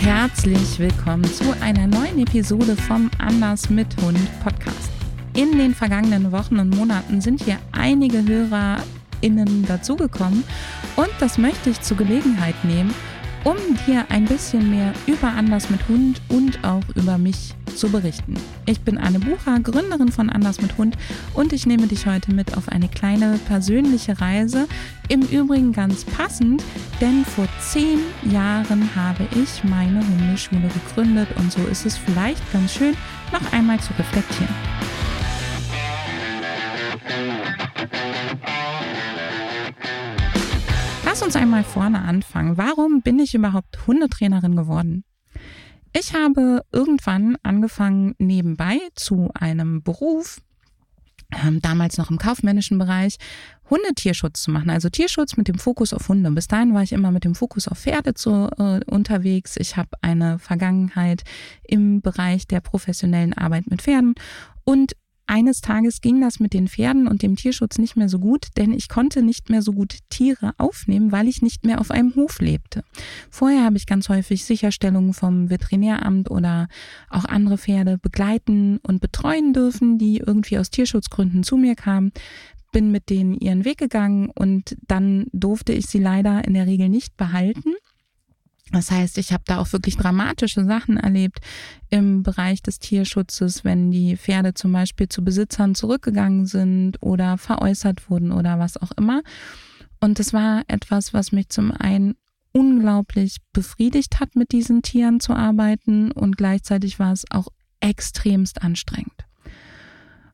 Herzlich willkommen zu einer neuen Episode vom Anders mit Hund Podcast. In den vergangenen Wochen und Monaten sind hier einige HörerInnen dazugekommen und das möchte ich zur Gelegenheit nehmen, um dir ein bisschen mehr über Anders mit Hund und auch über mich zu berichten. Ich bin Anne Bucher, Gründerin von Anders mit Hund und ich nehme dich heute mit auf eine kleine persönliche Reise. Im Übrigen ganz passend, denn vor zehn Jahren habe ich meine Hundeschule gegründet und so ist es vielleicht ganz schön, noch einmal zu reflektieren. Lass uns einmal vorne anfangen. Warum bin ich überhaupt Hundetrainerin geworden? Ich habe irgendwann angefangen, nebenbei zu einem Beruf, ähm, damals noch im kaufmännischen Bereich, Hundetierschutz zu machen, also Tierschutz mit dem Fokus auf Hunde. Bis dahin war ich immer mit dem Fokus auf Pferde zu, äh, unterwegs. Ich habe eine Vergangenheit im Bereich der professionellen Arbeit mit Pferden und eines Tages ging das mit den Pferden und dem Tierschutz nicht mehr so gut, denn ich konnte nicht mehr so gut Tiere aufnehmen, weil ich nicht mehr auf einem Hof lebte. Vorher habe ich ganz häufig Sicherstellungen vom Veterinäramt oder auch andere Pferde begleiten und betreuen dürfen, die irgendwie aus Tierschutzgründen zu mir kamen bin mit denen ihren Weg gegangen und dann durfte ich sie leider in der Regel nicht behalten. Das heißt, ich habe da auch wirklich dramatische Sachen erlebt im Bereich des Tierschutzes, wenn die Pferde zum Beispiel zu Besitzern zurückgegangen sind oder veräußert wurden oder was auch immer. Und das war etwas, was mich zum einen unglaublich befriedigt hat, mit diesen Tieren zu arbeiten und gleichzeitig war es auch extremst anstrengend.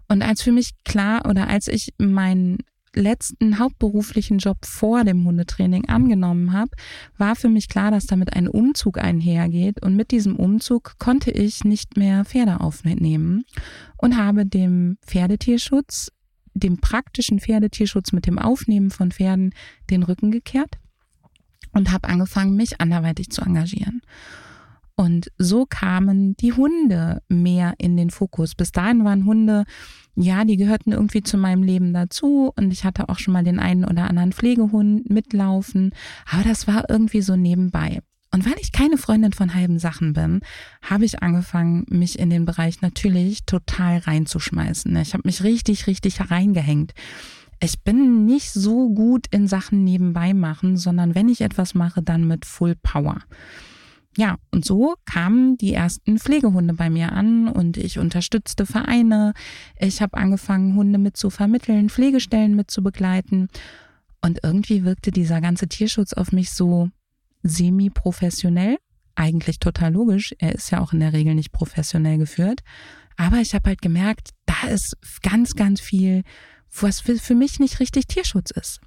Und als für mich klar oder als ich meinen letzten hauptberuflichen Job vor dem Hundetraining angenommen habe, war für mich klar, dass damit ein Umzug einhergeht. Und mit diesem Umzug konnte ich nicht mehr Pferde aufnehmen und habe dem Pferdetierschutz, dem praktischen Pferdetierschutz mit dem Aufnehmen von Pferden den Rücken gekehrt und habe angefangen, mich anderweitig zu engagieren. Und so kamen die Hunde mehr in den Fokus. Bis dahin waren Hunde, ja, die gehörten irgendwie zu meinem Leben dazu und ich hatte auch schon mal den einen oder anderen Pflegehund mitlaufen, aber das war irgendwie so nebenbei. Und weil ich keine Freundin von halben Sachen bin, habe ich angefangen, mich in den Bereich natürlich total reinzuschmeißen. Ich habe mich richtig, richtig reingehängt. Ich bin nicht so gut in Sachen nebenbei machen, sondern wenn ich etwas mache, dann mit Full Power ja, und so kamen die ersten Pflegehunde bei mir an und ich unterstützte Vereine. Ich habe angefangen, Hunde mit zu vermitteln, Pflegestellen mit zu begleiten. Und irgendwie wirkte dieser ganze Tierschutz auf mich so semi-professionell. Eigentlich total logisch. Er ist ja auch in der Regel nicht professionell geführt. Aber ich habe halt gemerkt, da ist ganz, ganz viel, was für mich nicht richtig Tierschutz ist.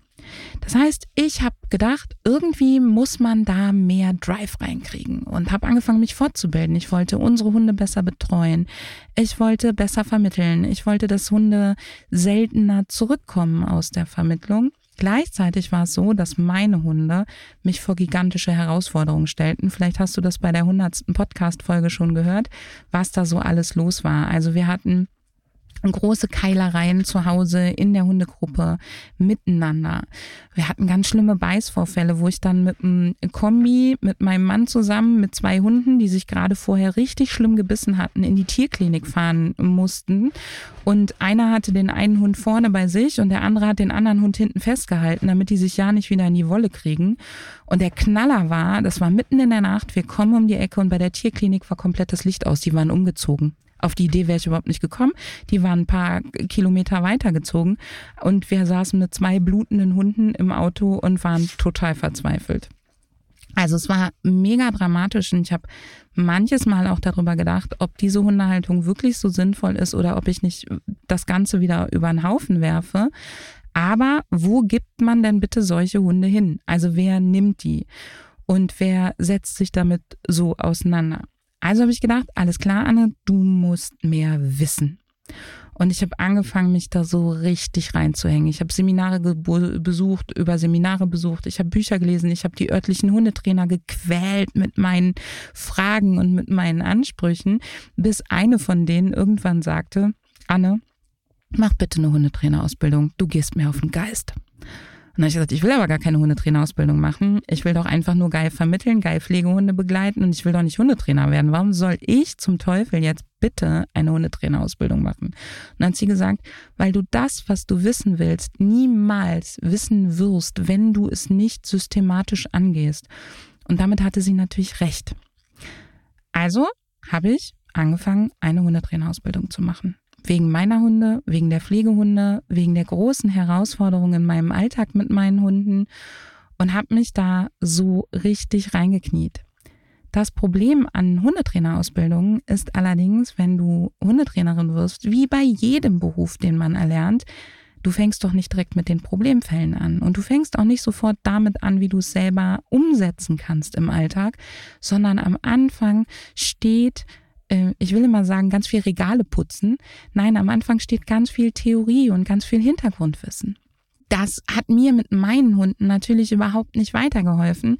Das heißt, ich habe gedacht, irgendwie muss man da mehr Drive reinkriegen und habe angefangen, mich fortzubilden. Ich wollte unsere Hunde besser betreuen. Ich wollte besser vermitteln. Ich wollte, dass Hunde seltener zurückkommen aus der Vermittlung. Gleichzeitig war es so, dass meine Hunde mich vor gigantische Herausforderungen stellten. Vielleicht hast du das bei der hundertsten Podcast-Folge schon gehört, was da so alles los war. Also wir hatten große Keilereien zu Hause in der Hundegruppe miteinander. Wir hatten ganz schlimme Beißvorfälle, wo ich dann mit einem Kombi mit meinem Mann zusammen mit zwei Hunden, die sich gerade vorher richtig schlimm gebissen hatten, in die Tierklinik fahren mussten. Und einer hatte den einen Hund vorne bei sich und der andere hat den anderen Hund hinten festgehalten, damit die sich ja nicht wieder in die Wolle kriegen. Und der Knaller war, das war mitten in der Nacht, wir kommen um die Ecke und bei der Tierklinik war komplett das Licht aus, die waren umgezogen. Auf die Idee wäre ich überhaupt nicht gekommen. Die waren ein paar Kilometer weitergezogen und wir saßen mit zwei blutenden Hunden im Auto und waren total verzweifelt. Also es war mega dramatisch und ich habe manches Mal auch darüber gedacht, ob diese Hundehaltung wirklich so sinnvoll ist oder ob ich nicht das Ganze wieder über den Haufen werfe. Aber wo gibt man denn bitte solche Hunde hin? Also wer nimmt die? Und wer setzt sich damit so auseinander? Also habe ich gedacht, alles klar, Anne, du musst mehr wissen. Und ich habe angefangen, mich da so richtig reinzuhängen. Ich habe Seminare besucht, über Seminare besucht, ich habe Bücher gelesen, ich habe die örtlichen Hundetrainer gequält mit meinen Fragen und mit meinen Ansprüchen, bis eine von denen irgendwann sagte, Anne, mach bitte eine Hundetrainerausbildung, du gehst mir auf den Geist. Dann habe ich gesagt, ich will aber gar keine Hundetrainerausbildung machen. Ich will doch einfach nur geil vermitteln, geil Pflegehunde begleiten und ich will doch nicht Hundetrainer werden. Warum soll ich zum Teufel jetzt bitte eine Hundetrainerausbildung machen? Und dann hat sie gesagt, weil du das, was du wissen willst, niemals wissen wirst, wenn du es nicht systematisch angehst. Und damit hatte sie natürlich recht. Also habe ich angefangen, eine Hundetrainerausbildung zu machen. Wegen meiner Hunde, wegen der Pflegehunde, wegen der großen Herausforderungen in meinem Alltag mit meinen Hunden und habe mich da so richtig reingekniet. Das Problem an Hundetrainerausbildungen ist allerdings, wenn du Hundetrainerin wirst, wie bei jedem Beruf, den man erlernt, du fängst doch nicht direkt mit den Problemfällen an und du fängst auch nicht sofort damit an, wie du es selber umsetzen kannst im Alltag, sondern am Anfang steht äh, ich will immer sagen, ganz viel Regale putzen. Nein, am Anfang steht ganz viel Theorie und ganz viel Hintergrundwissen. Das hat mir mit meinen Hunden natürlich überhaupt nicht weitergeholfen.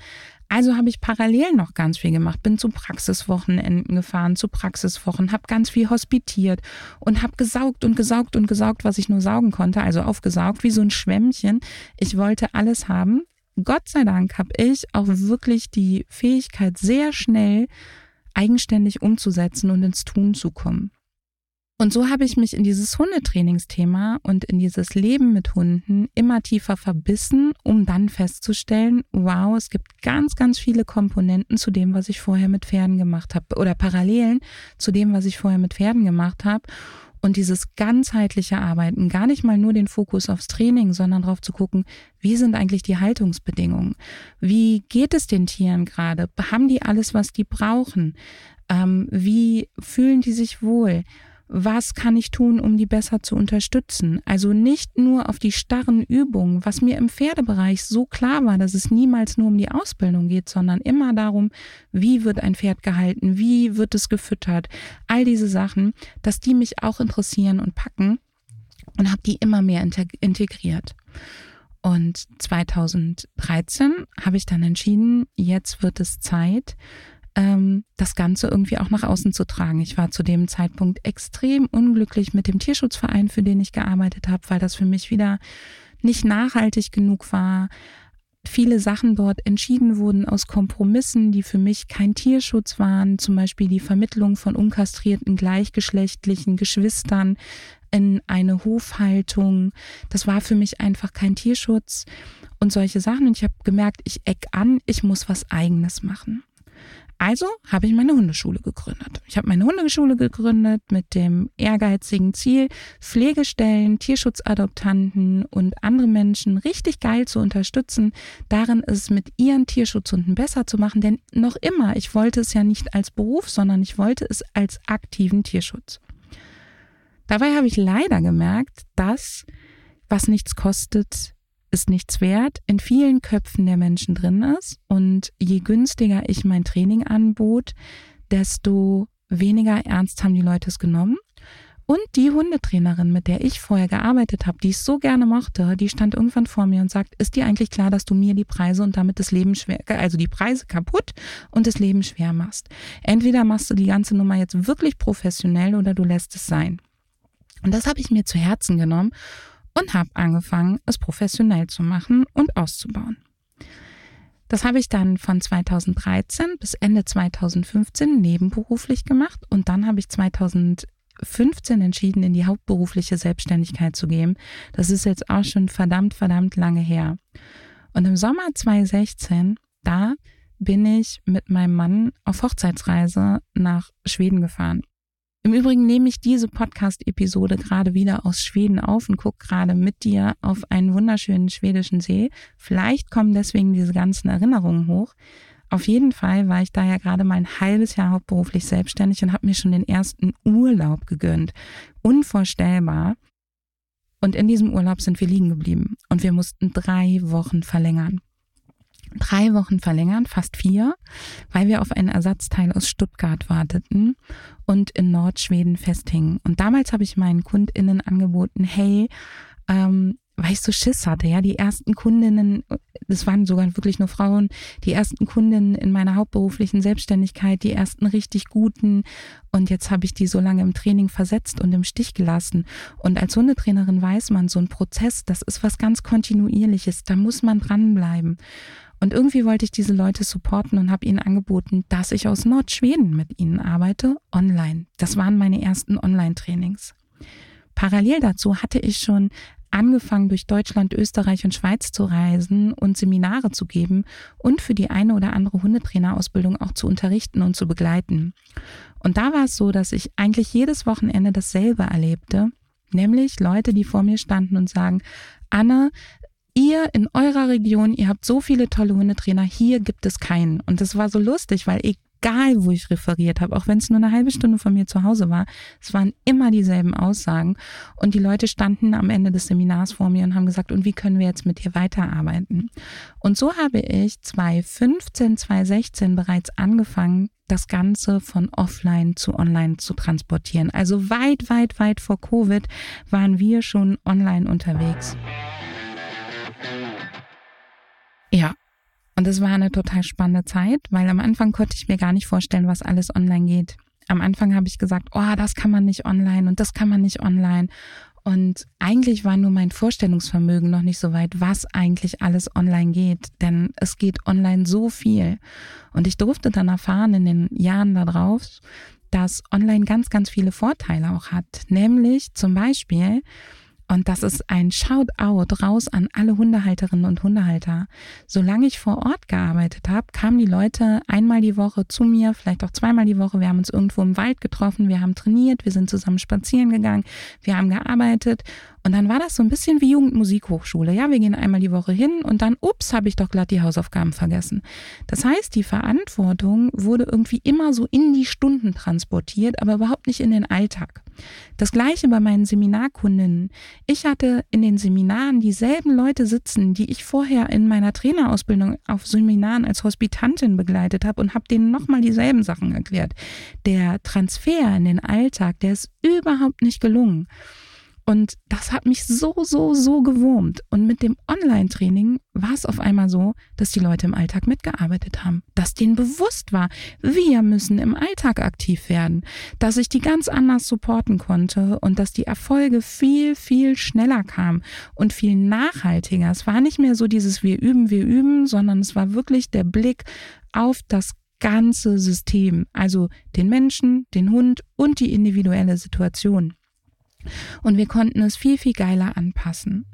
Also habe ich parallel noch ganz viel gemacht, bin zu Praxiswochenenden gefahren, zu Praxiswochen, habe ganz viel hospitiert und habe gesaugt und gesaugt und gesaugt, was ich nur saugen konnte, also aufgesaugt wie so ein Schwämmchen. Ich wollte alles haben. Gott sei Dank habe ich auch wirklich die Fähigkeit, sehr schnell eigenständig umzusetzen und ins Tun zu kommen. Und so habe ich mich in dieses Hundetrainingsthema und in dieses Leben mit Hunden immer tiefer verbissen, um dann festzustellen, wow, es gibt ganz, ganz viele Komponenten zu dem, was ich vorher mit Pferden gemacht habe oder Parallelen zu dem, was ich vorher mit Pferden gemacht habe. Und dieses ganzheitliche Arbeiten, gar nicht mal nur den Fokus aufs Training, sondern darauf zu gucken, wie sind eigentlich die Haltungsbedingungen? Wie geht es den Tieren gerade? Haben die alles, was die brauchen? Ähm, wie fühlen die sich wohl? Was kann ich tun, um die besser zu unterstützen? Also nicht nur auf die starren Übungen, was mir im Pferdebereich so klar war, dass es niemals nur um die Ausbildung geht, sondern immer darum, wie wird ein Pferd gehalten, wie wird es gefüttert, all diese Sachen, dass die mich auch interessieren und packen und habe die immer mehr integriert. Und 2013 habe ich dann entschieden, jetzt wird es Zeit, ähm, das Ganze irgendwie auch nach außen zu tragen. Ich war zu dem Zeitpunkt extrem unglücklich mit dem Tierschutzverein, für den ich gearbeitet habe, weil das für mich wieder nicht nachhaltig genug war. Viele Sachen dort entschieden wurden aus Kompromissen, die für mich kein Tierschutz waren, zum Beispiel die Vermittlung von unkastrierten gleichgeschlechtlichen Geschwistern in eine Hofhaltung. Das war für mich einfach kein Tierschutz und solche Sachen. Und ich habe gemerkt, ich eck an, ich muss was eigenes machen. Also habe ich meine Hundeschule gegründet. Ich habe meine Hundeschule gegründet mit dem ehrgeizigen Ziel, Pflegestellen, Tierschutzadoptanten und andere Menschen richtig geil zu unterstützen, darin es mit ihren Tierschutzhunden besser zu machen. Denn noch immer, ich wollte es ja nicht als Beruf, sondern ich wollte es als aktiven Tierschutz. Dabei habe ich leider gemerkt, dass was nichts kostet, ist nichts wert, in vielen Köpfen der Menschen drin ist. Und je günstiger ich mein Training anbot, desto weniger ernst haben die Leute es genommen. Und die Hundetrainerin, mit der ich vorher gearbeitet habe, die ich so gerne mochte, die stand irgendwann vor mir und sagt, ist dir eigentlich klar, dass du mir die Preise und damit das Leben schwer, also die Preise kaputt und das Leben schwer machst? Entweder machst du die ganze Nummer jetzt wirklich professionell oder du lässt es sein. Und das habe ich mir zu Herzen genommen und habe angefangen, es professionell zu machen und auszubauen. Das habe ich dann von 2013 bis Ende 2015 nebenberuflich gemacht und dann habe ich 2015 entschieden, in die hauptberufliche Selbstständigkeit zu gehen. Das ist jetzt auch schon verdammt, verdammt lange her. Und im Sommer 2016, da bin ich mit meinem Mann auf Hochzeitsreise nach Schweden gefahren. Im Übrigen nehme ich diese Podcast-Episode gerade wieder aus Schweden auf und gucke gerade mit dir auf einen wunderschönen schwedischen See. Vielleicht kommen deswegen diese ganzen Erinnerungen hoch. Auf jeden Fall war ich da ja gerade mal ein halbes Jahr hauptberuflich selbstständig und habe mir schon den ersten Urlaub gegönnt. Unvorstellbar. Und in diesem Urlaub sind wir liegen geblieben und wir mussten drei Wochen verlängern drei Wochen verlängern, fast vier, weil wir auf einen Ersatzteil aus Stuttgart warteten und in Nordschweden festhingen. Und damals habe ich meinen KundInnen angeboten, hey, ähm, weil ich so Schiss hatte, ja, die ersten Kundinnen, das waren sogar wirklich nur Frauen, die ersten Kundinnen in meiner hauptberuflichen Selbstständigkeit, die ersten richtig guten und jetzt habe ich die so lange im Training versetzt und im Stich gelassen. Und als Hundetrainerin weiß man, so ein Prozess, das ist was ganz kontinuierliches, da muss man dranbleiben. Und irgendwie wollte ich diese Leute supporten und habe ihnen angeboten, dass ich aus Nordschweden mit ihnen arbeite, online. Das waren meine ersten Online-Trainings. Parallel dazu hatte ich schon angefangen, durch Deutschland, Österreich und Schweiz zu reisen und Seminare zu geben und für die eine oder andere Hundetrainerausbildung auch zu unterrichten und zu begleiten. Und da war es so, dass ich eigentlich jedes Wochenende dasselbe erlebte, nämlich Leute, die vor mir standen und sagen, Anne, ihr in eurer Region, ihr habt so viele tolle Hundetrainer, hier gibt es keinen. Und das war so lustig, weil egal, wo ich referiert habe, auch wenn es nur eine halbe Stunde von mir zu Hause war, es waren immer dieselben Aussagen. Und die Leute standen am Ende des Seminars vor mir und haben gesagt, und wie können wir jetzt mit dir weiterarbeiten? Und so habe ich 2015, 2016 bereits angefangen, das Ganze von offline zu online zu transportieren. Also weit, weit, weit vor Covid waren wir schon online unterwegs. Ja. Und es war eine total spannende Zeit, weil am Anfang konnte ich mir gar nicht vorstellen, was alles online geht. Am Anfang habe ich gesagt, oh, das kann man nicht online und das kann man nicht online. Und eigentlich war nur mein Vorstellungsvermögen noch nicht so weit, was eigentlich alles online geht. Denn es geht online so viel. Und ich durfte dann erfahren in den Jahren darauf, dass online ganz, ganz viele Vorteile auch hat. Nämlich zum Beispiel, und das ist ein Shoutout raus an alle Hundehalterinnen und Hundehalter. Solange ich vor Ort gearbeitet habe, kamen die Leute einmal die Woche zu mir, vielleicht auch zweimal die Woche. Wir haben uns irgendwo im Wald getroffen, wir haben trainiert, wir sind zusammen spazieren gegangen, wir haben gearbeitet und dann war das so ein bisschen wie Jugendmusikhochschule. Ja, wir gehen einmal die Woche hin und dann, ups, habe ich doch glatt die Hausaufgaben vergessen. Das heißt, die Verantwortung wurde irgendwie immer so in die Stunden transportiert, aber überhaupt nicht in den Alltag. Das gleiche bei meinen Seminarkundinnen. Ich hatte in den Seminaren dieselben Leute sitzen, die ich vorher in meiner Trainerausbildung auf Seminaren als Hospitantin begleitet habe und habe denen nochmal dieselben Sachen erklärt. Der Transfer in den Alltag, der ist überhaupt nicht gelungen. Und das hat mich so, so, so gewurmt. Und mit dem Online-Training war es auf einmal so, dass die Leute im Alltag mitgearbeitet haben, dass denen bewusst war, wir müssen im Alltag aktiv werden, dass ich die ganz anders supporten konnte und dass die Erfolge viel, viel schneller kamen und viel nachhaltiger. Es war nicht mehr so dieses wir üben, wir üben, sondern es war wirklich der Blick auf das ganze System, also den Menschen, den Hund und die individuelle Situation. Und wir konnten es viel, viel geiler anpassen.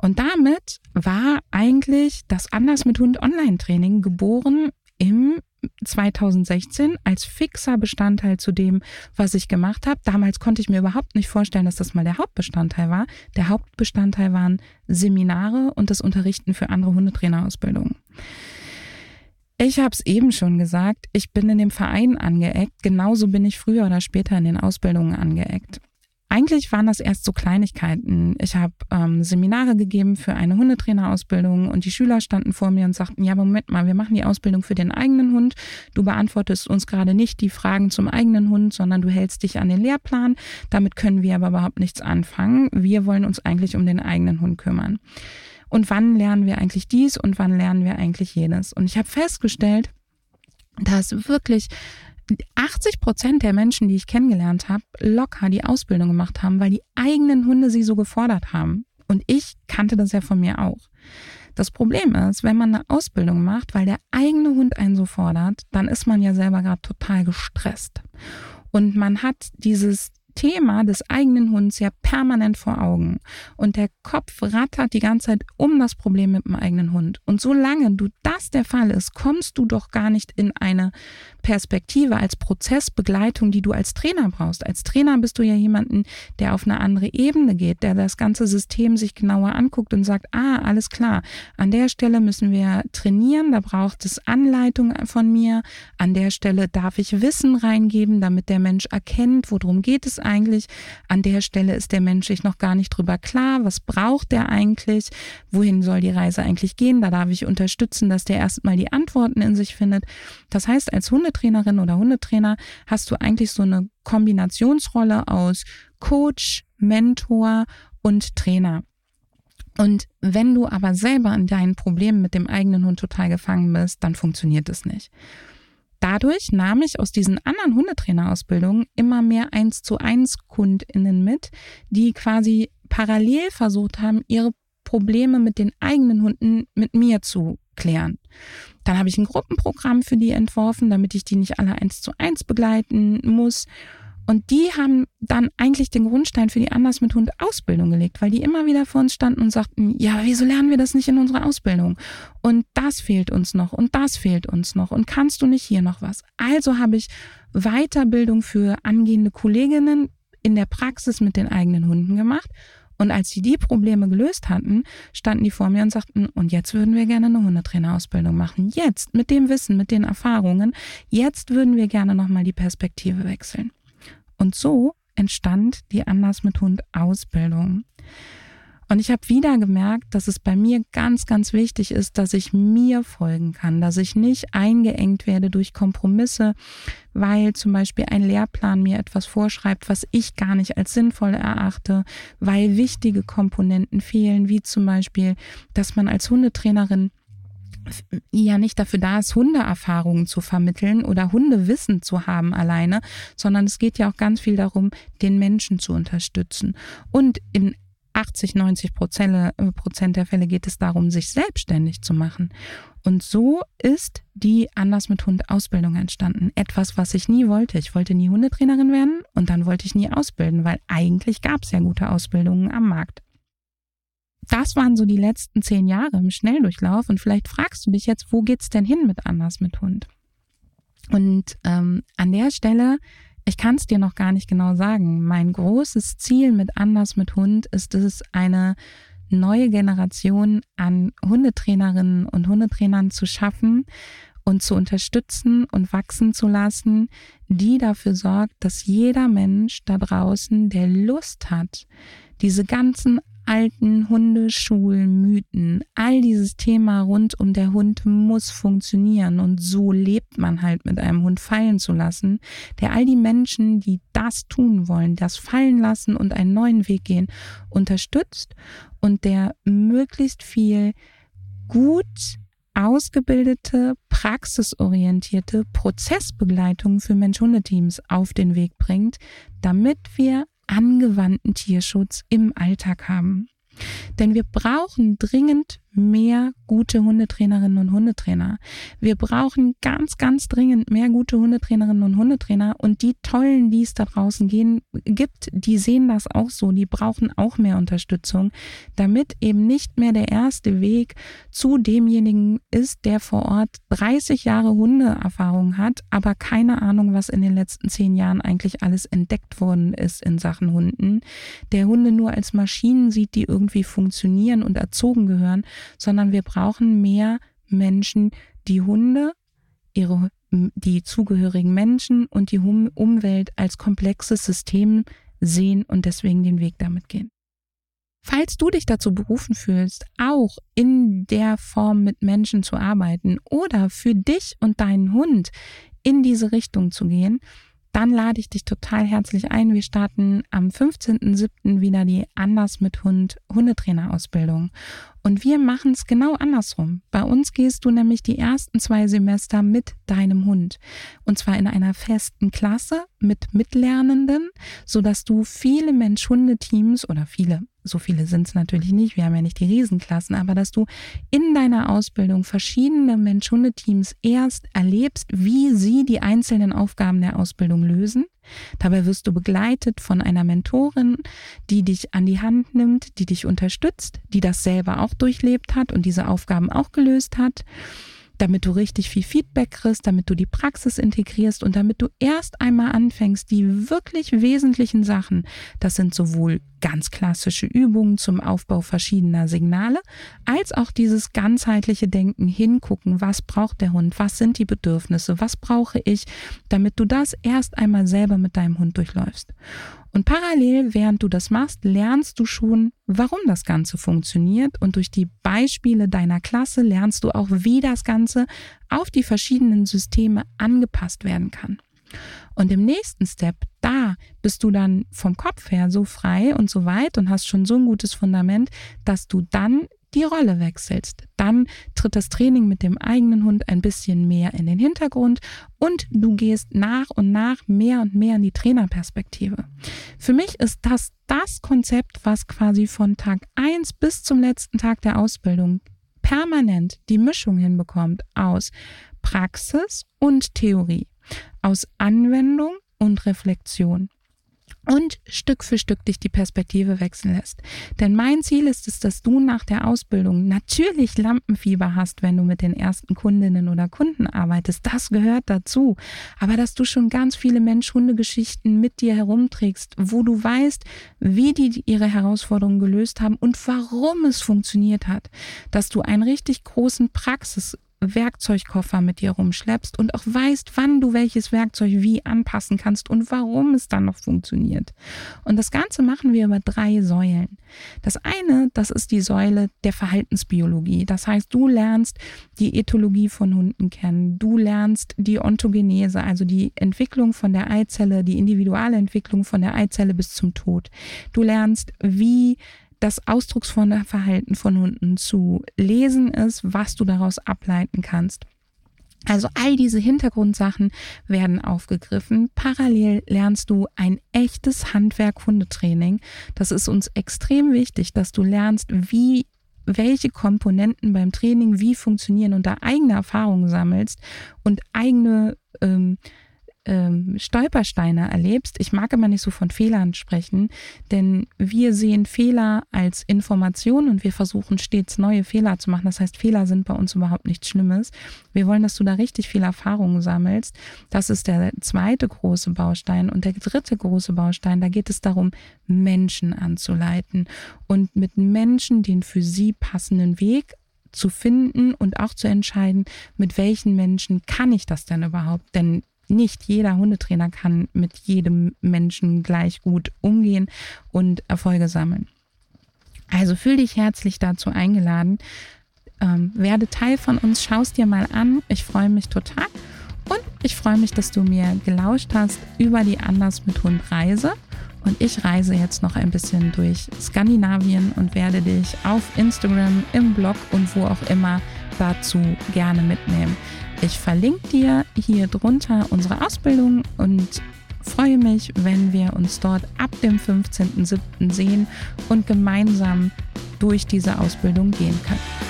Und damit war eigentlich das Anders mit Hund Online-Training geboren im 2016 als fixer Bestandteil zu dem, was ich gemacht habe. Damals konnte ich mir überhaupt nicht vorstellen, dass das mal der Hauptbestandteil war. Der Hauptbestandteil waren Seminare und das Unterrichten für andere Hundetrainerausbildungen. Ich habe es eben schon gesagt, ich bin in dem Verein angeeckt, genauso bin ich früher oder später in den Ausbildungen angeeckt. Eigentlich waren das erst so Kleinigkeiten. Ich habe ähm, Seminare gegeben für eine Hundetrainerausbildung und die Schüler standen vor mir und sagten, ja, Moment mal, wir machen die Ausbildung für den eigenen Hund. Du beantwortest uns gerade nicht die Fragen zum eigenen Hund, sondern du hältst dich an den Lehrplan. Damit können wir aber überhaupt nichts anfangen. Wir wollen uns eigentlich um den eigenen Hund kümmern. Und wann lernen wir eigentlich dies und wann lernen wir eigentlich jenes? Und ich habe festgestellt, dass wirklich 80 Prozent der Menschen, die ich kennengelernt habe, locker die Ausbildung gemacht haben, weil die eigenen Hunde sie so gefordert haben. Und ich kannte das ja von mir auch. Das Problem ist, wenn man eine Ausbildung macht, weil der eigene Hund einen so fordert, dann ist man ja selber gerade total gestresst. Und man hat dieses Thema des eigenen Hunds ja permanent vor Augen. Und der Kopf rattert die ganze Zeit um das Problem mit dem eigenen Hund. Und solange du das der Fall ist, kommst du doch gar nicht in eine Perspektive als Prozessbegleitung, die du als Trainer brauchst. Als Trainer bist du ja jemanden, der auf eine andere Ebene geht, der das ganze System sich genauer anguckt und sagt, ah, alles klar, an der Stelle müssen wir trainieren, da braucht es Anleitung von mir, an der Stelle darf ich Wissen reingeben, damit der Mensch erkennt, worum geht es eigentlich. An der Stelle ist der Mensch sich noch gar nicht drüber klar, was braucht der eigentlich, wohin soll die Reise eigentlich gehen. Da darf ich unterstützen, dass der erstmal die Antworten in sich findet. Das heißt, als Hundetrainerin oder Hundetrainer hast du eigentlich so eine Kombinationsrolle aus Coach, Mentor und Trainer. Und wenn du aber selber in deinen Problemen mit dem eigenen Hund total gefangen bist, dann funktioniert es nicht. Dadurch nahm ich aus diesen anderen Hundetrainerausbildungen immer mehr eins zu eins KundInnen mit, die quasi parallel versucht haben, ihre Probleme mit den eigenen Hunden mit mir zu klären. Dann habe ich ein Gruppenprogramm für die entworfen, damit ich die nicht alle eins zu eins begleiten muss. Und die haben dann eigentlich den Grundstein für die Anders mit Hund Ausbildung gelegt, weil die immer wieder vor uns standen und sagten, ja, wieso lernen wir das nicht in unserer Ausbildung? Und das fehlt uns noch und das fehlt uns noch und kannst du nicht hier noch was? Also habe ich Weiterbildung für angehende Kolleginnen in der Praxis mit den eigenen Hunden gemacht und als sie die Probleme gelöst hatten, standen die vor mir und sagten, und jetzt würden wir gerne eine Hundetrainerausbildung machen. Jetzt, mit dem Wissen, mit den Erfahrungen, jetzt würden wir gerne nochmal die Perspektive wechseln. Und so entstand die Anders mit Hund Ausbildung. Und ich habe wieder gemerkt, dass es bei mir ganz, ganz wichtig ist, dass ich mir folgen kann, dass ich nicht eingeengt werde durch Kompromisse, weil zum Beispiel ein Lehrplan mir etwas vorschreibt, was ich gar nicht als sinnvoll erachte, weil wichtige Komponenten fehlen, wie zum Beispiel, dass man als Hundetrainerin ja nicht dafür da ist, Hundeerfahrungen zu vermitteln oder Hundewissen zu haben alleine, sondern es geht ja auch ganz viel darum, den Menschen zu unterstützen. Und in 80, 90 äh, Prozent der Fälle geht es darum, sich selbstständig zu machen. Und so ist die Anders mit Hund Ausbildung entstanden. Etwas, was ich nie wollte. Ich wollte nie Hundetrainerin werden und dann wollte ich nie ausbilden, weil eigentlich gab es ja gute Ausbildungen am Markt. Das waren so die letzten zehn Jahre im Schnelldurchlauf und vielleicht fragst du dich jetzt, wo geht's denn hin mit Anders mit Hund? Und ähm, an der Stelle ich kann es dir noch gar nicht genau sagen. Mein großes Ziel mit Anders mit Hund ist es, eine neue Generation an Hundetrainerinnen und Hundetrainern zu schaffen und zu unterstützen und wachsen zu lassen, die dafür sorgt, dass jeder Mensch da draußen, der Lust hat, diese ganzen alten Hundeschulmythen, all dieses Thema rund um der Hund muss funktionieren und so lebt man halt mit einem Hund fallen zu lassen, der all die Menschen, die das tun wollen, das fallen lassen und einen neuen Weg gehen, unterstützt und der möglichst viel gut ausgebildete, praxisorientierte Prozessbegleitung für Mensch-Hunde-Teams auf den Weg bringt, damit wir angewandten Tierschutz im Alltag haben. Denn wir brauchen dringend mehr gute Hundetrainerinnen und Hundetrainer. Wir brauchen ganz, ganz dringend mehr gute Hundetrainerinnen und Hundetrainer. Und die tollen, die es da draußen gehen, gibt, die sehen das auch so. Die brauchen auch mehr Unterstützung, damit eben nicht mehr der erste Weg zu demjenigen ist, der vor Ort 30 Jahre Hundeerfahrung hat, aber keine Ahnung, was in den letzten zehn Jahren eigentlich alles entdeckt worden ist in Sachen Hunden. Der Hunde nur als Maschinen sieht, die irgendwie funktionieren und erzogen gehören sondern wir brauchen mehr Menschen, die Hunde, ihre, die zugehörigen Menschen und die Umwelt als komplexes System sehen und deswegen den Weg damit gehen. Falls du dich dazu berufen fühlst, auch in der Form mit Menschen zu arbeiten oder für dich und deinen Hund in diese Richtung zu gehen, dann lade ich dich total herzlich ein. Wir starten am 15.07. wieder die Anders mit Hund Hundetrainerausbildung. Und wir machen es genau andersrum. Bei uns gehst du nämlich die ersten zwei Semester mit deinem Hund. Und zwar in einer festen Klasse mit Mitlernenden, sodass du viele Mensch-Hunde-Teams oder viele so viele sind es natürlich nicht, wir haben ja nicht die Riesenklassen, aber dass du in deiner Ausbildung verschiedene Mensch-Hunde-Teams erst erlebst, wie sie die einzelnen Aufgaben der Ausbildung lösen. Dabei wirst du begleitet von einer Mentorin, die dich an die Hand nimmt, die dich unterstützt, die das selber auch durchlebt hat und diese Aufgaben auch gelöst hat damit du richtig viel Feedback kriegst, damit du die Praxis integrierst und damit du erst einmal anfängst, die wirklich wesentlichen Sachen, das sind sowohl ganz klassische Übungen zum Aufbau verschiedener Signale, als auch dieses ganzheitliche Denken, hingucken, was braucht der Hund, was sind die Bedürfnisse, was brauche ich, damit du das erst einmal selber mit deinem Hund durchläufst. Und parallel, während du das machst, lernst du schon, warum das Ganze funktioniert. Und durch die Beispiele deiner Klasse lernst du auch, wie das Ganze auf die verschiedenen Systeme angepasst werden kann. Und im nächsten Step, da bist du dann vom Kopf her so frei und so weit und hast schon so ein gutes Fundament, dass du dann die Rolle wechselst. Dann tritt das Training mit dem eigenen Hund ein bisschen mehr in den Hintergrund und du gehst nach und nach mehr und mehr in die Trainerperspektive. Für mich ist das das Konzept, was quasi von Tag 1 bis zum letzten Tag der Ausbildung permanent die Mischung hinbekommt aus Praxis und Theorie, aus Anwendung und Reflexion und Stück für Stück dich die Perspektive wechseln lässt. Denn mein Ziel ist es, dass du nach der Ausbildung natürlich Lampenfieber hast, wenn du mit den ersten Kundinnen oder Kunden arbeitest. Das gehört dazu. Aber dass du schon ganz viele Mensch-Hunde-Geschichten mit dir herumträgst, wo du weißt, wie die ihre Herausforderungen gelöst haben und warum es funktioniert hat. Dass du einen richtig großen Praxis Werkzeugkoffer mit dir rumschleppst und auch weißt, wann du welches Werkzeug wie anpassen kannst und warum es dann noch funktioniert. Und das Ganze machen wir über drei Säulen. Das eine, das ist die Säule der Verhaltensbiologie. Das heißt, du lernst die Ethologie von Hunden kennen. Du lernst die Ontogenese, also die Entwicklung von der Eizelle, die individuelle Entwicklung von der Eizelle bis zum Tod. Du lernst, wie das ausdrucksvolle Verhalten von Hunden zu lesen ist, was du daraus ableiten kannst. Also all diese Hintergrundsachen werden aufgegriffen. Parallel lernst du ein echtes Handwerk-Hundetraining. Das ist uns extrem wichtig, dass du lernst, wie welche Komponenten beim Training wie funktionieren und da eigene Erfahrungen sammelst und eigene ähm, ähm, Stolpersteine erlebst. Ich mag immer nicht so von Fehlern sprechen, denn wir sehen Fehler als Information und wir versuchen stets neue Fehler zu machen. Das heißt, Fehler sind bei uns überhaupt nichts Schlimmes. Wir wollen, dass du da richtig viel Erfahrungen sammelst. Das ist der zweite große Baustein. Und der dritte große Baustein, da geht es darum, Menschen anzuleiten und mit Menschen den für sie passenden Weg zu finden und auch zu entscheiden, mit welchen Menschen kann ich das denn überhaupt? Denn nicht jeder Hundetrainer kann mit jedem Menschen gleich gut umgehen und Erfolge sammeln. Also fühl dich herzlich dazu eingeladen. Ähm, werde Teil von uns, schau es dir mal an. Ich freue mich total. Und ich freue mich, dass du mir gelauscht hast über die Anders mit Hund Reise. Und ich reise jetzt noch ein bisschen durch Skandinavien und werde dich auf Instagram, im Blog und wo auch immer dazu gerne mitnehmen. Ich verlinke dir hier drunter unsere Ausbildung und freue mich, wenn wir uns dort ab dem 15.07. sehen und gemeinsam durch diese Ausbildung gehen können.